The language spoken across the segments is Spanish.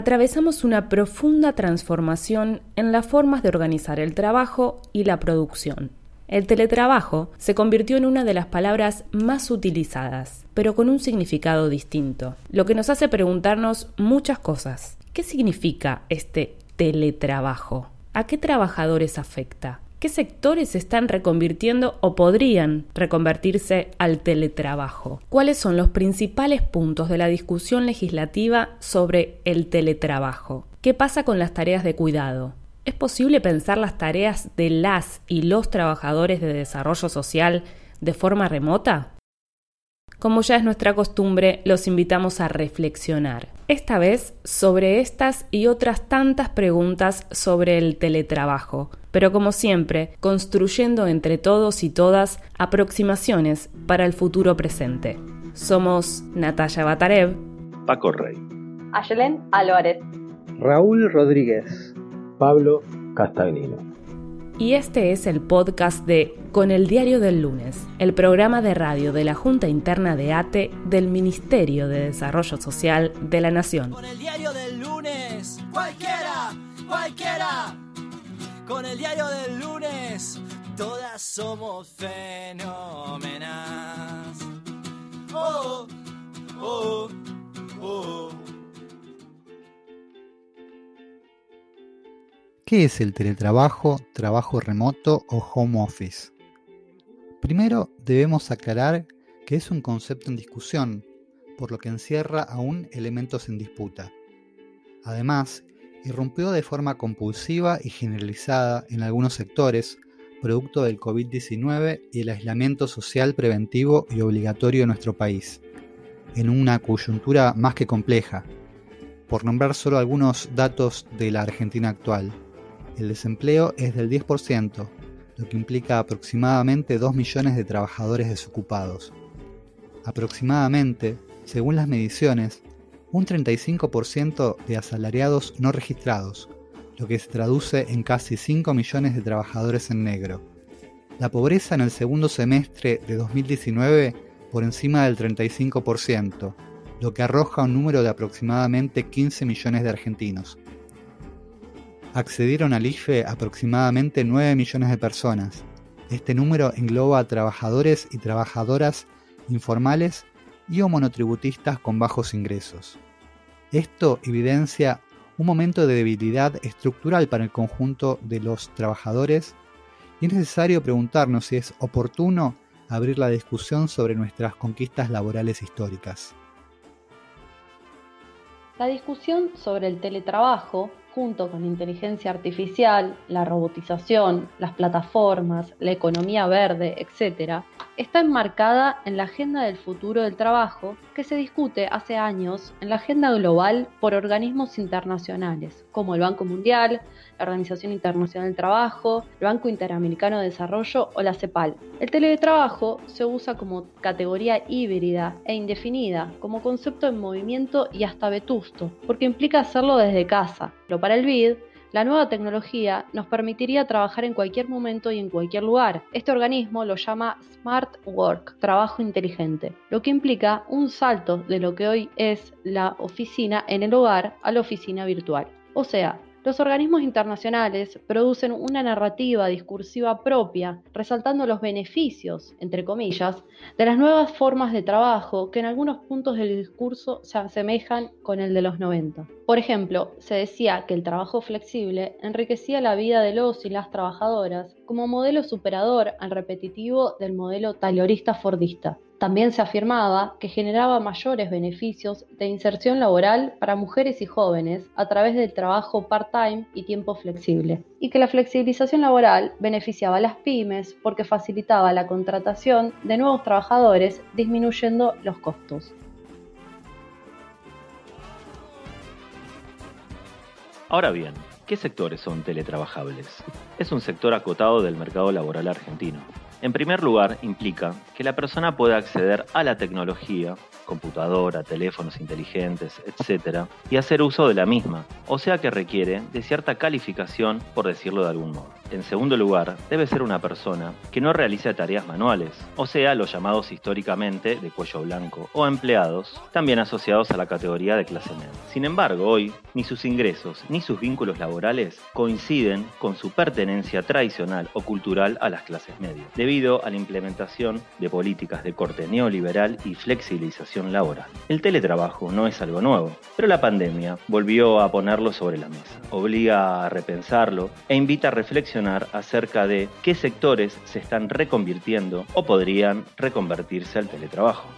atravesamos una profunda transformación en las formas de organizar el trabajo y la producción. El teletrabajo se convirtió en una de las palabras más utilizadas, pero con un significado distinto, lo que nos hace preguntarnos muchas cosas. ¿Qué significa este teletrabajo? ¿A qué trabajadores afecta? ¿Qué sectores se están reconvirtiendo o podrían reconvertirse al teletrabajo? ¿Cuáles son los principales puntos de la discusión legislativa sobre el teletrabajo? ¿Qué pasa con las tareas de cuidado? ¿Es posible pensar las tareas de las y los trabajadores de desarrollo social de forma remota? Como ya es nuestra costumbre, los invitamos a reflexionar, esta vez sobre estas y otras tantas preguntas sobre el teletrabajo, pero como siempre, construyendo entre todos y todas aproximaciones para el futuro presente. Somos Natalia Batarev, Paco Rey, Ayelen Álvarez, Raúl Rodríguez, Pablo Castagnino y este es el podcast de Con el Diario del Lunes, el programa de radio de la Junta Interna de ATE del Ministerio de Desarrollo Social de la Nación. Con el Diario del Lunes, cualquiera, cualquiera. Con el Diario del Lunes, todas somos fenómenas. oh, oh. ¿Qué es el teletrabajo, trabajo remoto o home office? Primero debemos aclarar que es un concepto en discusión, por lo que encierra aún elementos en disputa. Además, irrumpió de forma compulsiva y generalizada en algunos sectores, producto del COVID-19 y el aislamiento social preventivo y obligatorio en nuestro país, en una coyuntura más que compleja, por nombrar solo algunos datos de la Argentina actual el desempleo es del 10%, lo que implica aproximadamente 2 millones de trabajadores desocupados. Aproximadamente, según las mediciones, un 35% de asalariados no registrados, lo que se traduce en casi 5 millones de trabajadores en negro. La pobreza en el segundo semestre de 2019 por encima del 35%, lo que arroja un número de aproximadamente 15 millones de argentinos, accedieron al IFE aproximadamente 9 millones de personas. Este número engloba a trabajadores y trabajadoras informales y o monotributistas con bajos ingresos. Esto evidencia un momento de debilidad estructural para el conjunto de los trabajadores y es necesario preguntarnos si es oportuno abrir la discusión sobre nuestras conquistas laborales históricas. La discusión sobre el teletrabajo junto con la inteligencia artificial, la robotización, las plataformas, la economía verde, etc., está enmarcada en la Agenda del Futuro del Trabajo que se discute hace años en la agenda global por organismos internacionales como el Banco Mundial, la Organización Internacional del Trabajo, el Banco Interamericano de Desarrollo o la CEPAL. El teletrabajo se usa como categoría híbrida e indefinida, como concepto en movimiento y hasta vetusto, porque implica hacerlo desde casa. Lo para el BID la nueva tecnología nos permitiría trabajar en cualquier momento y en cualquier lugar. Este organismo lo llama Smart Work, trabajo inteligente, lo que implica un salto de lo que hoy es la oficina en el hogar a la oficina virtual. O sea, los organismos internacionales producen una narrativa discursiva propia, resaltando los beneficios, entre comillas, de las nuevas formas de trabajo que en algunos puntos del discurso se asemejan con el de los 90. Por ejemplo, se decía que el trabajo flexible enriquecía la vida de los y las trabajadoras como modelo superador al repetitivo del modelo taylorista fordista. También se afirmaba que generaba mayores beneficios de inserción laboral para mujeres y jóvenes a través del trabajo part-time y tiempo flexible, y que la flexibilización laboral beneficiaba a las pymes porque facilitaba la contratación de nuevos trabajadores disminuyendo los costos. Ahora bien, ¿qué sectores son teletrabajables? Es un sector acotado del mercado laboral argentino En primer lugar, implica que la persona pueda acceder a la tecnología computadora, teléfonos inteligentes, etc., y hacer uso de la misma, o sea que requiere de cierta calificación, por decirlo de algún modo. En segundo lugar, debe ser una persona que no realice tareas manuales, o sea, los llamados históricamente de cuello blanco, o empleados, también asociados a la categoría de clase media. Sin embargo, hoy, ni sus ingresos ni sus vínculos laborales coinciden con su pertenencia tradicional o cultural a las clases medias, debido a la implementación de políticas de corte neoliberal y flexibilización laboral. El teletrabajo no es algo nuevo, pero la pandemia volvió a ponerlo sobre la mesa, obliga a repensarlo e invita a reflexionar acerca de qué sectores se están reconvirtiendo o podrían reconvertirse al teletrabajo.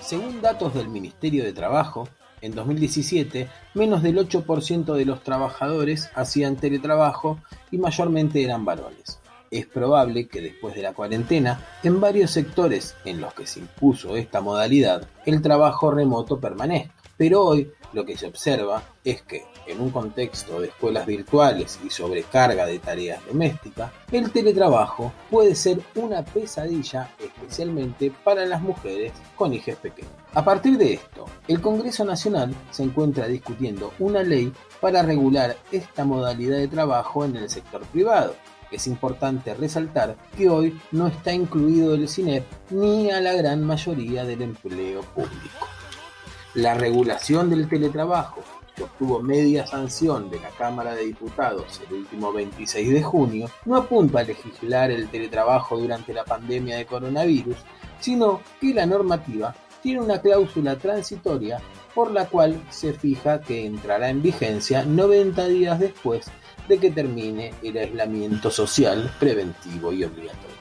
Según datos del Ministerio de Trabajo, en 2017 menos del 8% de los trabajadores hacían teletrabajo y mayormente eran varones. Es probable que después de la cuarentena, en varios sectores en los que se impuso esta modalidad, el trabajo remoto permanezca. Pero hoy lo que se observa es que, en un contexto de escuelas virtuales y sobrecarga de tareas domésticas, el teletrabajo puede ser una pesadilla especialmente para las mujeres con hijos pequeños. A partir de esto, el Congreso Nacional se encuentra discutiendo una ley para regular esta modalidad de trabajo en el sector privado. Es importante resaltar que hoy no está incluido el CINEP ni a la gran mayoría del empleo público. La regulación del teletrabajo, que obtuvo media sanción de la Cámara de Diputados el último 26 de junio, no apunta a legislar el teletrabajo durante la pandemia de coronavirus, sino que la normativa tiene una cláusula transitoria por la cual se fija que entrará en vigencia 90 días después de que termine el aislamiento social preventivo y obligatorio.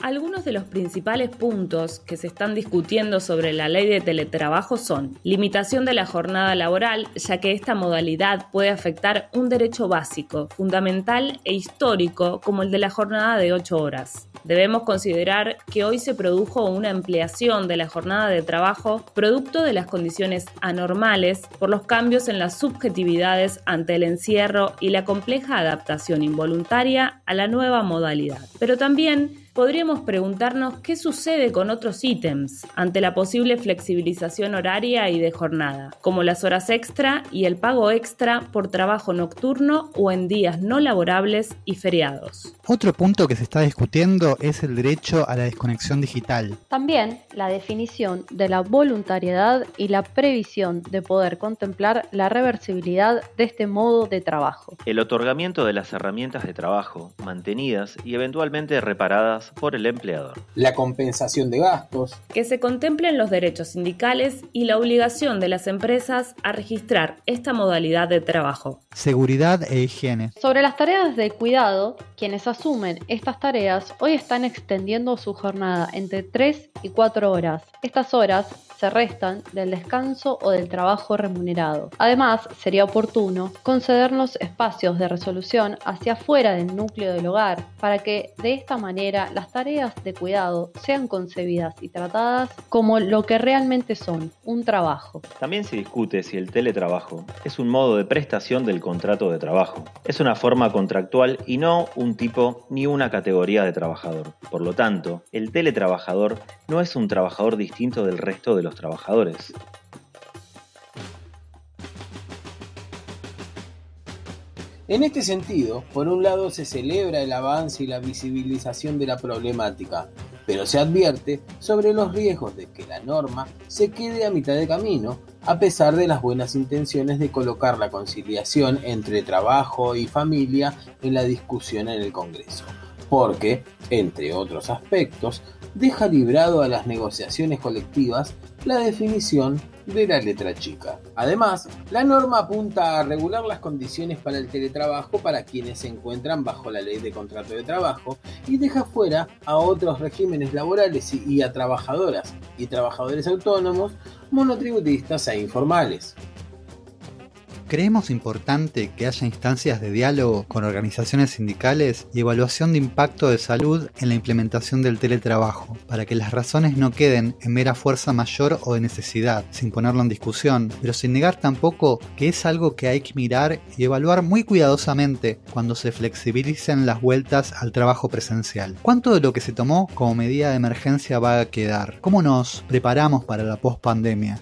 Algunos de los principales puntos que se están discutiendo sobre la ley de teletrabajo son limitación de la jornada laboral, ya que esta modalidad puede afectar un derecho básico, fundamental e histórico como el de la jornada de 8 horas. Debemos considerar que hoy se produjo una ampliación de la jornada de trabajo producto de las condiciones anormales por los cambios en las subjetividades ante el encierro y la compleja adaptación involuntaria a la nueva modalidad. Pero también podríamos preguntarnos qué sucede con otros ítems ante la posible flexibilización horaria y de jornada, como las horas extra y el pago extra por trabajo nocturno o en días no laborables y feriados. Otro punto que se está discutiendo es el derecho a la desconexión digital. También la definición de la voluntariedad y la previsión de poder contemplar la reversibilidad de este modo de trabajo. El otorgamiento de las herramientas de trabajo mantenidas y eventualmente reparadas por el empleador. La compensación de gastos. Que se contemplen los derechos sindicales y la obligación de las empresas a registrar esta modalidad de trabajo. Seguridad e higiene. Sobre las tareas de cuidado, quienes asumen estas tareas hoy están extendiendo su jornada entre 3 y 4 horas. Estas horas se restan del descanso o del trabajo remunerado. Además, sería oportuno concedernos espacios de resolución hacia afuera del núcleo del hogar para que de esta manera las tareas de cuidado sean concebidas y tratadas como lo que realmente son, un trabajo. También se discute si el teletrabajo es un modo de prestación del contrato de trabajo. Es una forma contractual y no un tipo ni una categoría de trabajador. Por lo tanto, el teletrabajador no es un trabajador distinto del resto de los trabajadores. En este sentido, por un lado se celebra el avance y la visibilización de la problemática, pero se advierte sobre los riesgos de que la norma se quede a mitad de camino, a pesar de las buenas intenciones de colocar la conciliación entre trabajo y familia en la discusión en el Congreso, porque, entre otros aspectos, deja librado a las negociaciones colectivas la definición de la letra chica. Además, la norma apunta a regular las condiciones para el teletrabajo para quienes se encuentran bajo la ley de contrato de trabajo y deja fuera a otros regímenes laborales y a trabajadoras y trabajadores autónomos, monotributistas e informales. Creemos importante que haya instancias de diálogo con organizaciones sindicales y evaluación de impacto de salud en la implementación del teletrabajo, para que las razones no queden en mera fuerza mayor o de necesidad, sin ponerlo en discusión, pero sin negar tampoco que es algo que hay que mirar y evaluar muy cuidadosamente cuando se flexibilicen las vueltas al trabajo presencial. ¿Cuánto de lo que se tomó como medida de emergencia va a quedar? ¿Cómo nos preparamos para la post-pandemia?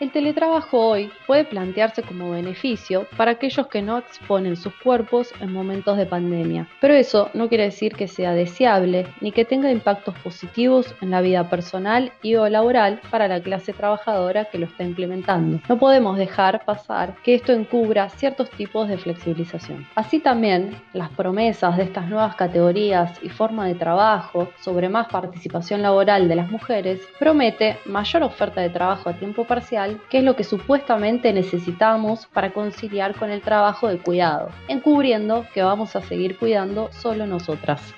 El teletrabajo hoy puede plantearse como beneficio para aquellos que no exponen sus cuerpos en momentos de pandemia, pero eso no quiere decir que sea deseable ni que tenga impactos positivos en la vida personal y o laboral para la clase trabajadora que lo está implementando. No podemos dejar pasar que esto encubra ciertos tipos de flexibilización. Así también, las promesas de estas nuevas categorías y forma de trabajo sobre más participación laboral de las mujeres promete mayor oferta de trabajo a tiempo parcial que es lo que supuestamente necesitamos para conciliar con el trabajo de cuidado, encubriendo que vamos a seguir cuidando solo nosotras.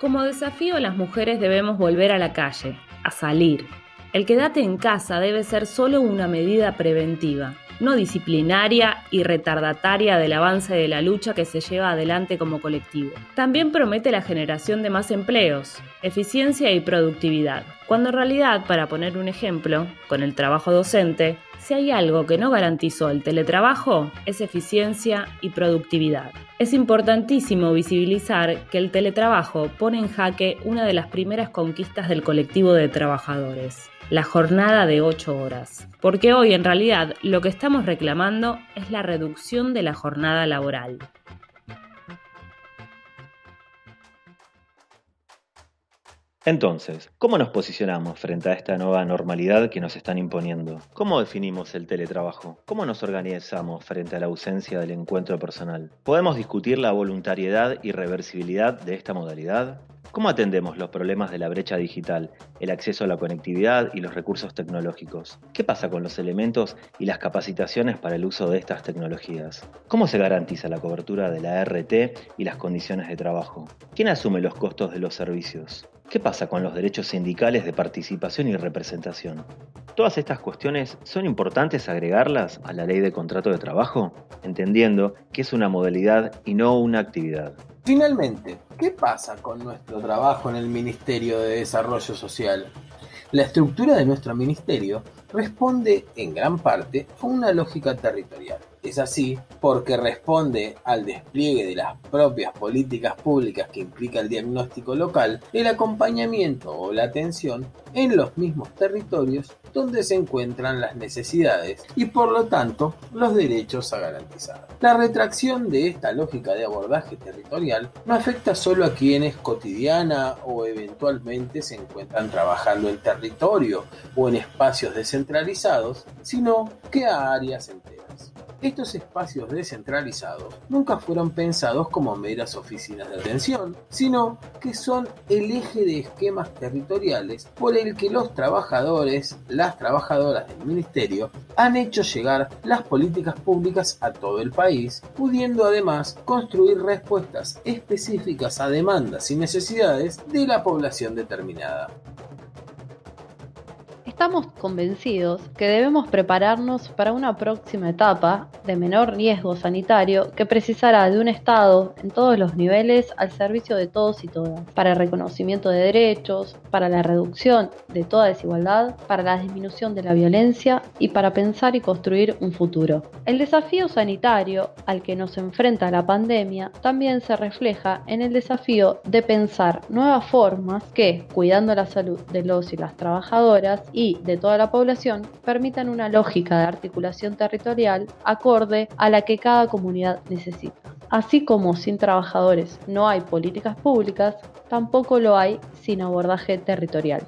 Como desafío, las mujeres debemos volver a la calle, a salir. El quedate en casa debe ser solo una medida preventiva, no disciplinaria y retardataria del avance de la lucha que se lleva adelante como colectivo. También promete la generación de más empleos, eficiencia y productividad, cuando en realidad, para poner un ejemplo, con el trabajo docente, si hay algo que no garantizó el teletrabajo, es eficiencia y productividad. Es importantísimo visibilizar que el teletrabajo pone en jaque una de las primeras conquistas del colectivo de trabajadores, la jornada de 8 horas. Porque hoy en realidad lo que estamos reclamando es la reducción de la jornada laboral. Entonces, ¿cómo nos posicionamos frente a esta nueva normalidad que nos están imponiendo? ¿Cómo definimos el teletrabajo? ¿Cómo nos organizamos frente a la ausencia del encuentro personal? ¿Podemos discutir la voluntariedad y reversibilidad de esta modalidad? ¿Cómo atendemos los problemas de la brecha digital, el acceso a la conectividad y los recursos tecnológicos? ¿Qué pasa con los elementos y las capacitaciones para el uso de estas tecnologías? ¿Cómo se garantiza la cobertura de la RT y las condiciones de trabajo? ¿Quién asume los costos de los servicios? ¿Qué pasa con los derechos sindicales de participación y representación? Todas estas cuestiones son importantes agregarlas a la ley de contrato de trabajo, entendiendo que es una modalidad y no una actividad. Finalmente, ¿qué pasa con nuestro trabajo en el Ministerio de Desarrollo Social? La estructura de nuestro ministerio responde en gran parte a una lógica territorial. Es así porque responde al despliegue de las propias políticas públicas que implica el diagnóstico local, el acompañamiento o la atención en los mismos territorios donde se encuentran las necesidades y por lo tanto los derechos a garantizar. La retracción de esta lógica de abordaje territorial no afecta solo a quienes cotidiana o eventualmente se encuentran trabajando en territorio o en espacios descentralizados, sino que a áreas enteras. Estos espacios descentralizados nunca fueron pensados como meras oficinas de atención, sino que son el eje de esquemas territoriales por el que los trabajadores, las trabajadoras del ministerio, han hecho llegar las políticas públicas a todo el país, pudiendo además construir respuestas específicas a demandas y necesidades de la población determinada. Estamos convencidos que debemos prepararnos para una próxima etapa de menor riesgo sanitario que precisará de un Estado en todos los niveles al servicio de todos y todas, para el reconocimiento de derechos, para la reducción de toda desigualdad, para la disminución de la violencia y para pensar y construir un futuro. El desafío sanitario al que nos enfrenta la pandemia también se refleja en el desafío de pensar nuevas formas que, cuidando la salud de los y las trabajadoras y de toda la población permitan una lógica de articulación territorial acorde a la que cada comunidad necesita. Así como sin trabajadores no hay políticas públicas, tampoco lo hay sin abordaje territorial.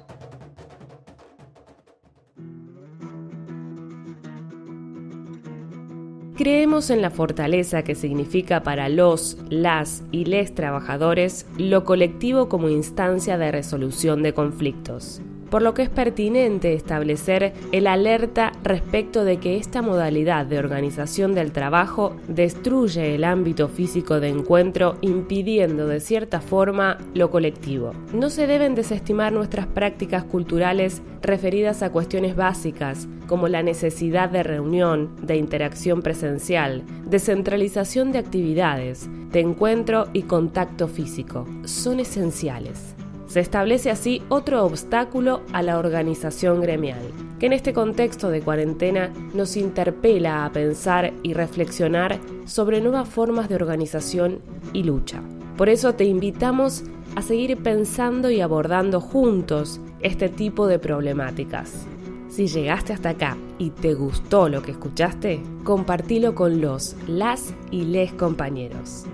Creemos en la fortaleza que significa para los, las y les trabajadores lo colectivo como instancia de resolución de conflictos por lo que es pertinente establecer el alerta respecto de que esta modalidad de organización del trabajo destruye el ámbito físico de encuentro impidiendo de cierta forma lo colectivo. No se deben desestimar nuestras prácticas culturales referidas a cuestiones básicas como la necesidad de reunión, de interacción presencial, de centralización de actividades, de encuentro y contacto físico. Son esenciales. Se establece así otro obstáculo a la organización gremial, que en este contexto de cuarentena nos interpela a pensar y reflexionar sobre nuevas formas de organización y lucha. Por eso te invitamos a seguir pensando y abordando juntos este tipo de problemáticas. Si llegaste hasta acá y te gustó lo que escuchaste, compartilo con los, las y les compañeros.